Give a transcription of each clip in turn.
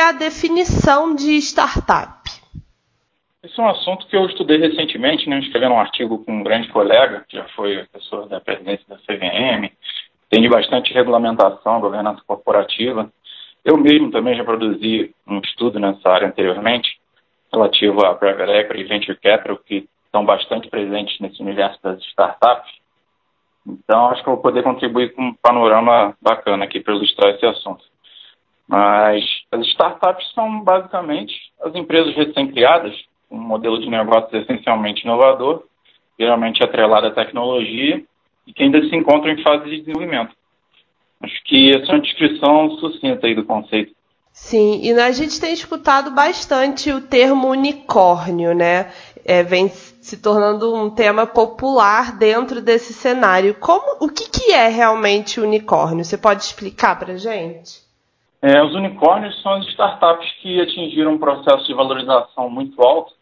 é a definição de startup? Esse é um assunto que eu estudei recentemente, né, escrevendo um artigo com um grande colega, que já foi professor da presidência da CVM, tem bastante regulamentação, governança corporativa. Eu mesmo também já produzi um estudo nessa área anteriormente, relativo a private equity e venture capital, que estão bastante presentes nesse universo das startups. Então, acho que eu vou poder contribuir com um panorama bacana aqui para ilustrar esse assunto. Mas as startups são basicamente as empresas recém-criadas, um modelo de negócios essencialmente inovador, geralmente atrelado à tecnologia e que ainda se encontram em fase de desenvolvimento. Acho que essa é uma descrição sucinta aí do conceito. Sim, e a gente tem escutado bastante o termo unicórnio, né? É, vem se tornando um tema popular dentro desse cenário. Como, o que, que é realmente unicórnio? Você pode explicar para gente? É, os unicórnios são as startups que atingiram um processo de valorização muito alto,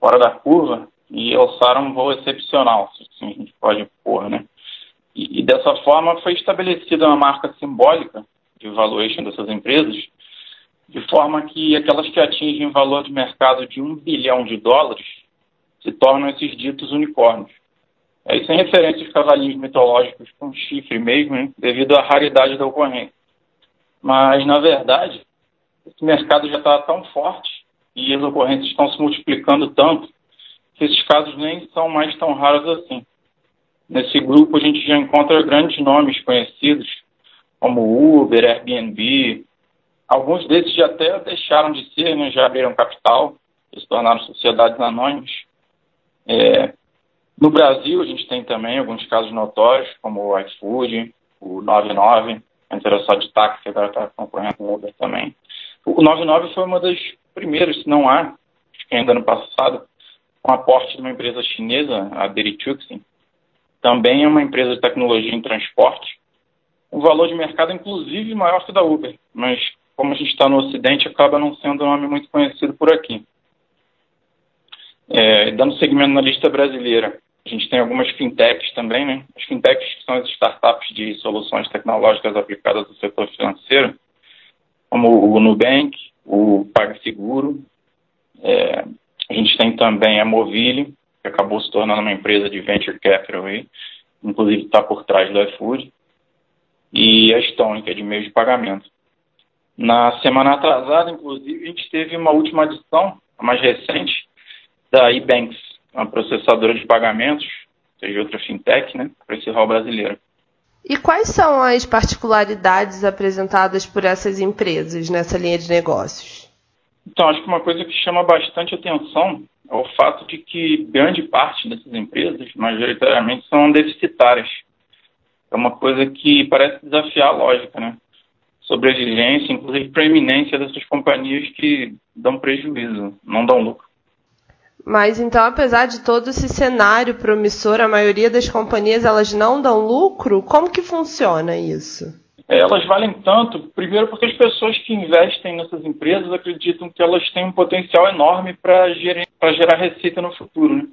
fora da curva, e alçaram um voo excepcional, se assim a gente pode pôr, né? E, e dessa forma foi estabelecida uma marca simbólica de valuation dessas empresas, de forma que aquelas que atingem valor de mercado de um bilhão de dólares se tornam esses ditos unicórnios. É, isso é referência aos cavalinhos mitológicos com chifre mesmo, devido à raridade da ocorrência. Mas, na verdade, esse mercado já está tão forte e as ocorrências estão se multiplicando tanto que esses casos nem são mais tão raros assim. Nesse grupo a gente já encontra grandes nomes conhecidos, como Uber, Airbnb. Alguns desses já até deixaram de ser, né, já abriram capital, se tornaram sociedades anônimas. É, no Brasil, a gente tem também alguns casos notórios, como o iFood, o 99, antes era só de táxi, agora está concorrendo com Uber também. O 99 foi uma das primeiras, se não há, ainda no passado, com aporte de uma empresa chinesa, a Derituxin, também é uma empresa de tecnologia em transporte. O valor de mercado inclusive maior que o da Uber, mas como a gente está no Ocidente, acaba não sendo um nome muito conhecido por aqui. É, dando segmento na lista brasileira, a gente tem algumas fintechs também, né? As fintechs são as startups de soluções tecnológicas aplicadas no setor financeiro, como o Nubank, o PagSeguro. É, a gente tem também a Movile, que acabou se tornando uma empresa de venture capital aí, inclusive está por trás do iFood, e a Stone, que é de meio de pagamento. Na semana atrasada, inclusive, a gente teve uma última adição, a mais recente, da eBanks, uma processadora de pagamentos, seja outra fintech, né, para esse rol brasileiro. E quais são as particularidades apresentadas por essas empresas nessa linha de negócios? Então, acho que uma coisa que chama bastante atenção é o fato de que grande parte dessas empresas, majoritariamente, são deficitárias. É uma coisa que parece desafiar a lógica, né? Sobrevivência, inclusive preeminência dessas companhias que dão prejuízo, não dão lucro. Mas então, apesar de todo esse cenário promissor, a maioria das companhias elas não dão lucro? Como que funciona isso? Elas valem tanto, primeiro porque as pessoas que investem nessas empresas acreditam que elas têm um potencial enorme para gerar receita no futuro. Né?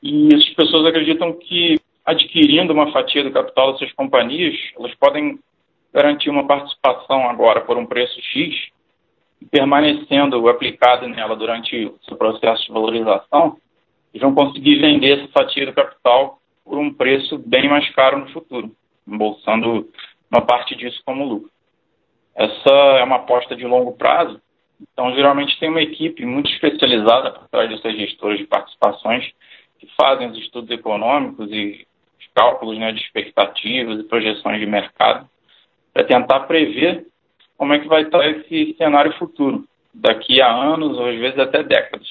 E essas pessoas acreditam que adquirindo uma fatia do capital dessas companhias, elas podem garantir uma participação agora por um preço X permanecendo aplicado nela durante o seu processo de valorização, vão conseguir vender essa fatia do capital por um preço bem mais caro no futuro, embolsando uma parte disso como lucro. Essa é uma aposta de longo prazo, então geralmente tem uma equipe muito especializada por trás dessas gestoras de participações que fazem os estudos econômicos e os cálculos né, de expectativas e projeções de mercado para tentar prever como é que vai estar esse cenário futuro, daqui a anos ou às vezes até décadas.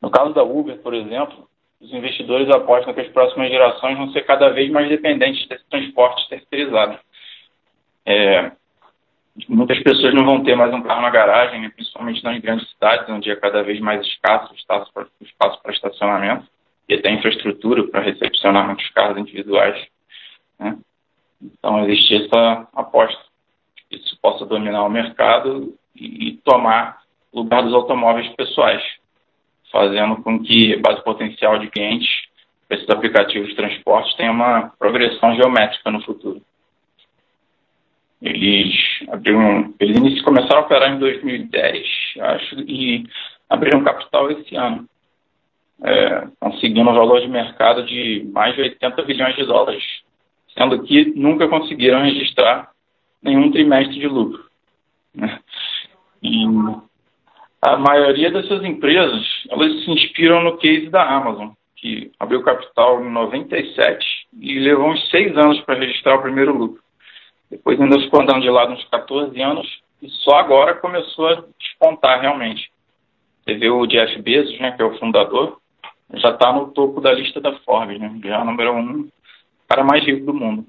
No caso da Uber, por exemplo, os investidores apostam que as próximas gerações vão ser cada vez mais dependentes desse transporte terceirizado. É, muitas pessoas não vão ter mais um carro na garagem, né, principalmente nas grandes cidades, onde é cada vez mais escasso o espaço para, estacionamento e até infraestrutura para recepcionar muitos carros individuais. Né? Então, existe essa aposta isso possa dominar o mercado e tomar lugar dos automóveis pessoais, fazendo com que a base potencial de clientes para esses aplicativos de transporte tenha uma progressão geométrica no futuro. Eles abriram, eles começaram a operar em 2010, acho, e abriram capital esse ano, é, conseguindo um valor de mercado de mais de 80 bilhões de dólares, sendo que nunca conseguiram registrar nenhum trimestre de lucro. Né? E a maioria dessas empresas, elas se inspiram no case da Amazon, que abriu capital em 97 e levou uns seis anos para registrar o primeiro lucro. Depois ainda ficou andando de lado uns 14 anos e só agora começou a despontar realmente. Você vê o Jeff Bezos, né, que é o fundador, já está no topo da lista da Forbes, né, já é número um cara mais rico do mundo.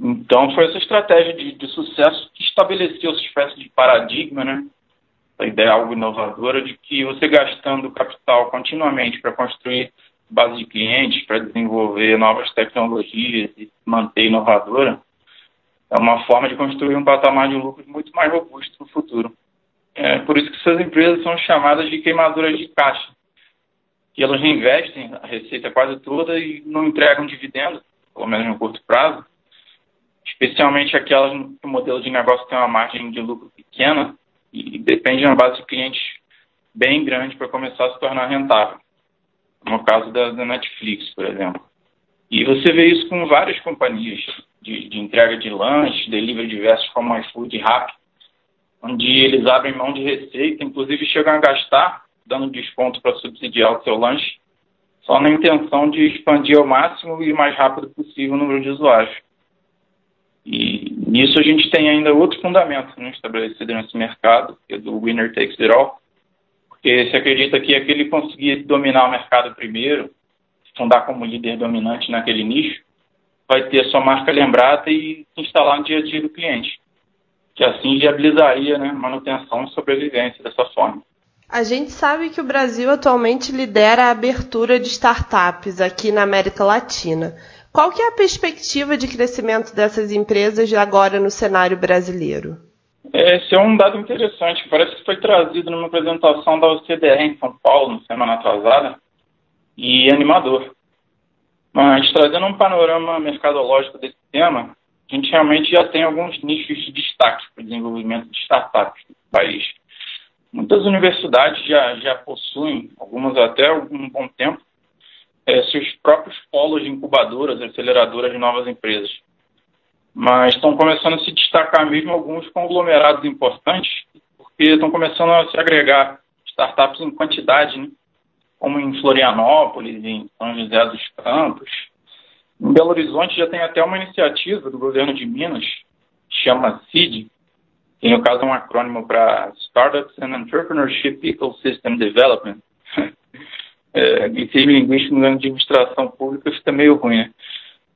Então foi essa estratégia de, de sucesso que estabeleceu essa espécie de paradigma, né, a ideia algo inovadora de que você gastando capital continuamente para construir base de clientes, para desenvolver novas tecnologias e manter inovadora, é uma forma de construir um patamar de lucros muito mais robusto no futuro. É por isso que essas empresas são chamadas de queimaduras de caixa, que elas reinvestem a receita quase toda e não entregam dividendos, pelo menos no curto prazo, especialmente aquelas que o modelo de negócio tem uma margem de lucro pequena e depende de uma base de clientes bem grande para começar a se tornar rentável. No caso da, da Netflix, por exemplo. E você vê isso com várias companhias de, de entrega de lanche, delivery diversos como iFood e Rappi, onde eles abrem mão de receita, inclusive chegam a gastar, dando desconto para subsidiar o seu lanche, só na intenção de expandir ao máximo e mais rápido possível o número de usuários. E nisso a gente tem ainda outro fundamento né, estabelecido nesse mercado, que é do winner takes it all, porque se acredita que aquele conseguir dominar o mercado primeiro, fundar como líder dominante naquele nicho, vai ter sua marca lembrada e se instalar no dia a dia do cliente, que assim viabilizaria né, manutenção e sobrevivência dessa forma. A gente sabe que o Brasil atualmente lidera a abertura de startups aqui na América Latina. Qual que é a perspectiva de crescimento dessas empresas agora no cenário brasileiro? Esse é um dado interessante, que parece que foi trazido numa apresentação da OCDE em São Paulo, na semana atrasada, e animador. Mas trazendo um panorama mercadológico desse tema, a gente realmente já tem alguns nichos de destaque para o desenvolvimento de startups no país. Muitas universidades já, já possuem, algumas até algum bom tempo, é, seus próprios polos de incubadoras, aceleradoras de novas empresas. Mas estão começando a se destacar mesmo alguns conglomerados importantes, porque estão começando a se agregar startups em quantidade, né? como em Florianópolis, em São José dos Campos. Em Belo Horizonte já tem até uma iniciativa do governo de Minas, chama CID, que no caso é um acrônimo para Startups and Entrepreneurship Ecosystem Development. É, em termos linguísticos, no de administração pública fica meio ruim, né?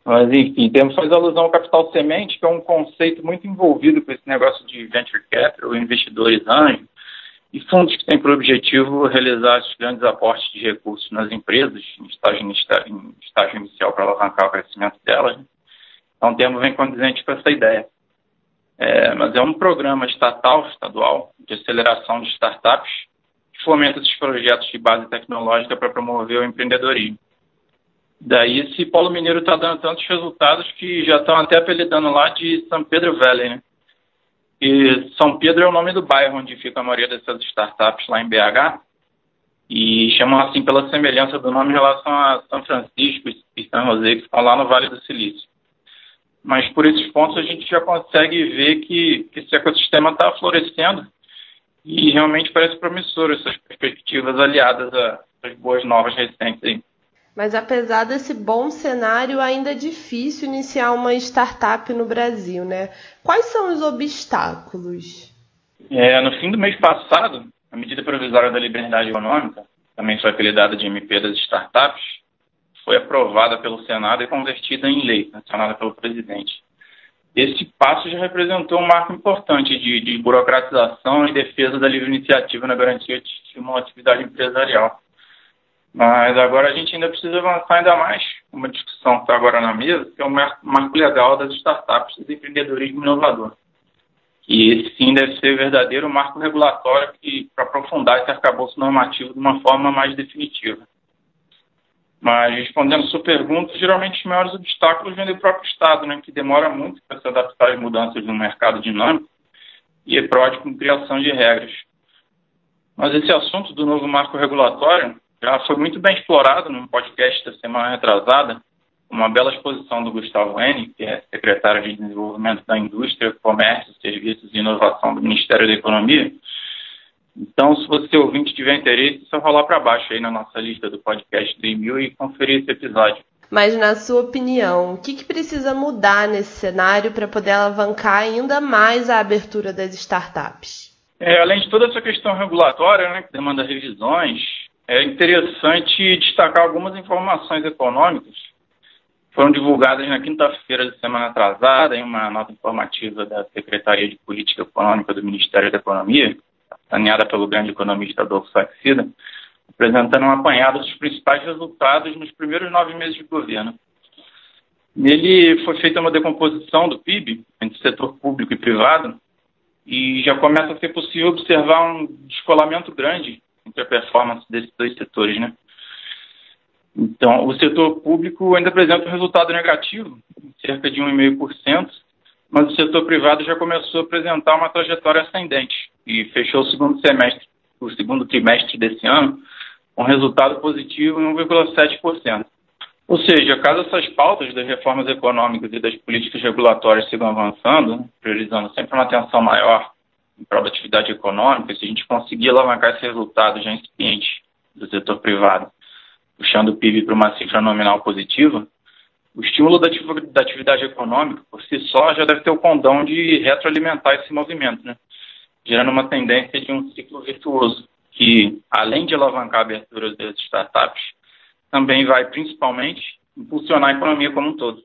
Mas, enfim, temos faz alusão ao capital semente, que é um conceito muito envolvido com esse negócio de venture capital, investidores anjos, e fundos que têm por objetivo realizar esses grandes aportes de recursos nas empresas, em estágio, em estágio inicial para alavancar o crescimento delas. Né? Então, o termo vem condizente com essa ideia. É, mas é um programa estatal, estadual, de aceleração de startups, fomenta esses projetos de base tecnológica para promover o empreendedorismo. Daí esse polo mineiro está dando tantos resultados que já estão até apelidando lá de São Pedro Valley, né? E São Pedro é o nome do bairro onde fica a maioria dessas startups lá em BH. E chamam assim pela semelhança do nome em relação a São Francisco e São José, que estão lá no Vale do Silício. Mas por esses pontos a gente já consegue ver que, que esse ecossistema está florescendo e realmente parece promissor essas perspectivas aliadas às boas novas recentes aí. Mas apesar desse bom cenário, ainda é difícil iniciar uma startup no Brasil, né? Quais são os obstáculos? É, no fim do mês passado, a medida provisória da liberdade econômica, também foi apelidada de MP das startups, foi aprovada pelo Senado e convertida em lei, sancionada pelo presidente. Esse passo já representou um marco importante de, de burocratização e defesa da livre iniciativa na garantia de uma atividade empresarial. Mas agora a gente ainda precisa avançar ainda mais uma discussão que está agora na mesa, que é o marco legal das startups e do empreendedorismo inovador. E esse sim deve ser verdadeiro marco regulatório para aprofundar esse arcabouço normativo de uma forma mais definitiva. Mas, respondendo sua pergunta, geralmente os maiores obstáculos vêm do próprio Estado, né, que demora muito para se adaptar às mudanças no mercado dinâmico e é pródigo em criação de regras. Mas esse assunto do novo marco regulatório já foi muito bem explorado no podcast da semana retrasada, uma bela exposição do Gustavo Henning, que é secretário de Desenvolvimento da Indústria, Comércio, Serviços e Inovação do Ministério da Economia. Então, se você ouvinte tiver interesse, é só rolar para baixo aí na nossa lista do podcast do e-mail e conferir esse episódio. Mas, na sua opinião, o que, que precisa mudar nesse cenário para poder alavancar ainda mais a abertura das startups? É, além de toda essa questão regulatória, né, que demanda revisões, é interessante destacar algumas informações econômicas foram divulgadas na quinta-feira da semana atrasada em uma nota informativa da Secretaria de Política Econômica do Ministério da Economia, saneada pelo grande economista Adolfo Saxida, apresentando um apanhado dos principais resultados nos primeiros nove meses de governo. Nele foi feita uma decomposição do PIB entre setor público e privado, e já começa a ser possível observar um descolamento grande entre a performance desses dois setores, né? Então, o setor público ainda apresenta um resultado negativo, cerca de 1,5%, mas o setor privado já começou a apresentar uma trajetória ascendente e fechou o segundo semestre, o segundo trimestre desse ano, com resultado positivo em 1,7%. Ou seja, caso essas pautas das reformas econômicas e das políticas regulatórias sigam avançando, priorizando sempre uma atenção maior em prol da atividade econômica, se a gente conseguir alavancar esse resultado já incipiente do setor privado, puxando o PIB para uma cifra nominal positiva, o estímulo da atividade econômica, por si só, já deve ter o condão de retroalimentar esse movimento, né? gerando uma tendência de um ciclo virtuoso, que, além de alavancar a abertura das startups, também vai, principalmente, impulsionar a economia como um todo.